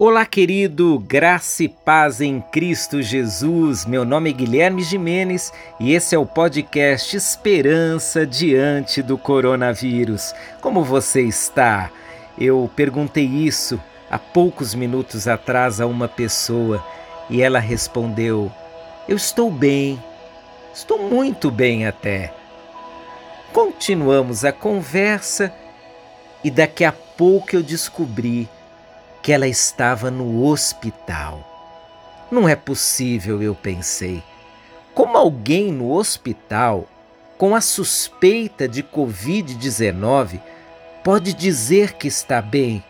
Olá, querido, graça e paz em Cristo Jesus. Meu nome é Guilherme Jimenez e esse é o podcast Esperança diante do coronavírus. Como você está? Eu perguntei isso há poucos minutos atrás a uma pessoa e ela respondeu: Eu estou bem, estou muito bem até. Continuamos a conversa e daqui a pouco eu descobri que ela estava no hospital. Não é possível, eu pensei. Como alguém no hospital, com a suspeita de Covid-19, pode dizer que está bem?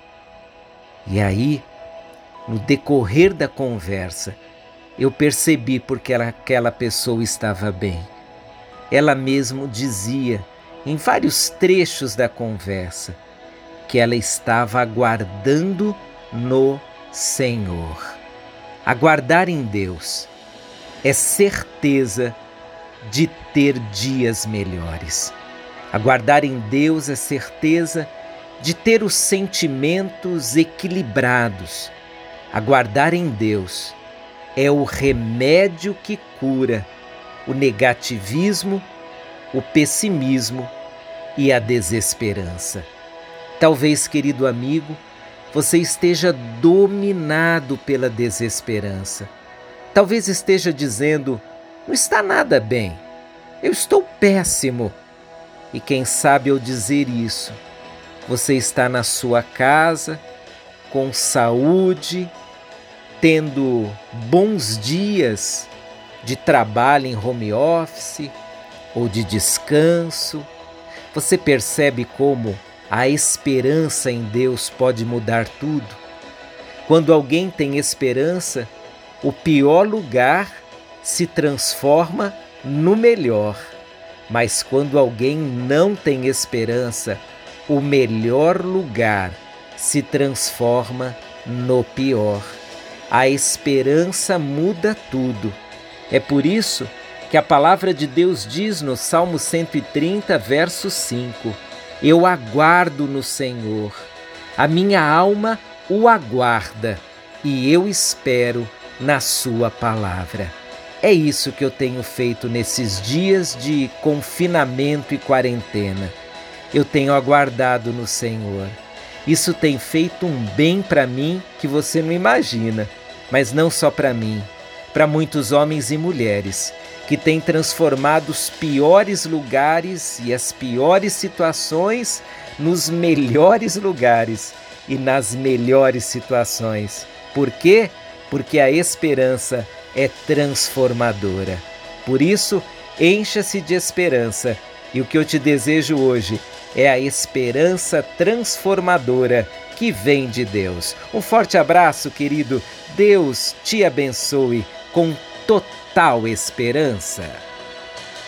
E aí, no decorrer da conversa, eu percebi porque aquela pessoa estava bem. Ela mesmo dizia, em vários trechos da conversa, que ela estava aguardando no Senhor. Aguardar em Deus é certeza de ter dias melhores. Aguardar em Deus é certeza de ter os sentimentos equilibrados. Aguardar em Deus é o remédio que cura o negativismo, o pessimismo e a desesperança. Talvez, querido amigo, você esteja dominado pela desesperança. Talvez esteja dizendo: não está nada bem, eu estou péssimo. E quem sabe eu dizer isso, você está na sua casa, com saúde, tendo bons dias de trabalho em home office ou de descanso. Você percebe como a esperança em Deus pode mudar tudo. Quando alguém tem esperança, o pior lugar se transforma no melhor. Mas quando alguém não tem esperança, o melhor lugar se transforma no pior. A esperança muda tudo. É por isso que a palavra de Deus diz no Salmo 130, verso 5: eu aguardo no Senhor. A minha alma o aguarda e eu espero na Sua palavra. É isso que eu tenho feito nesses dias de confinamento e quarentena. Eu tenho aguardado no Senhor. Isso tem feito um bem para mim que você não imagina, mas não só para mim, para muitos homens e mulheres que tem transformado os piores lugares e as piores situações nos melhores lugares e nas melhores situações. Por quê? Porque a esperança é transformadora. Por isso, encha-se de esperança. E o que eu te desejo hoje é a esperança transformadora que vem de Deus. Um forte abraço, querido. Deus te abençoe com total esperança.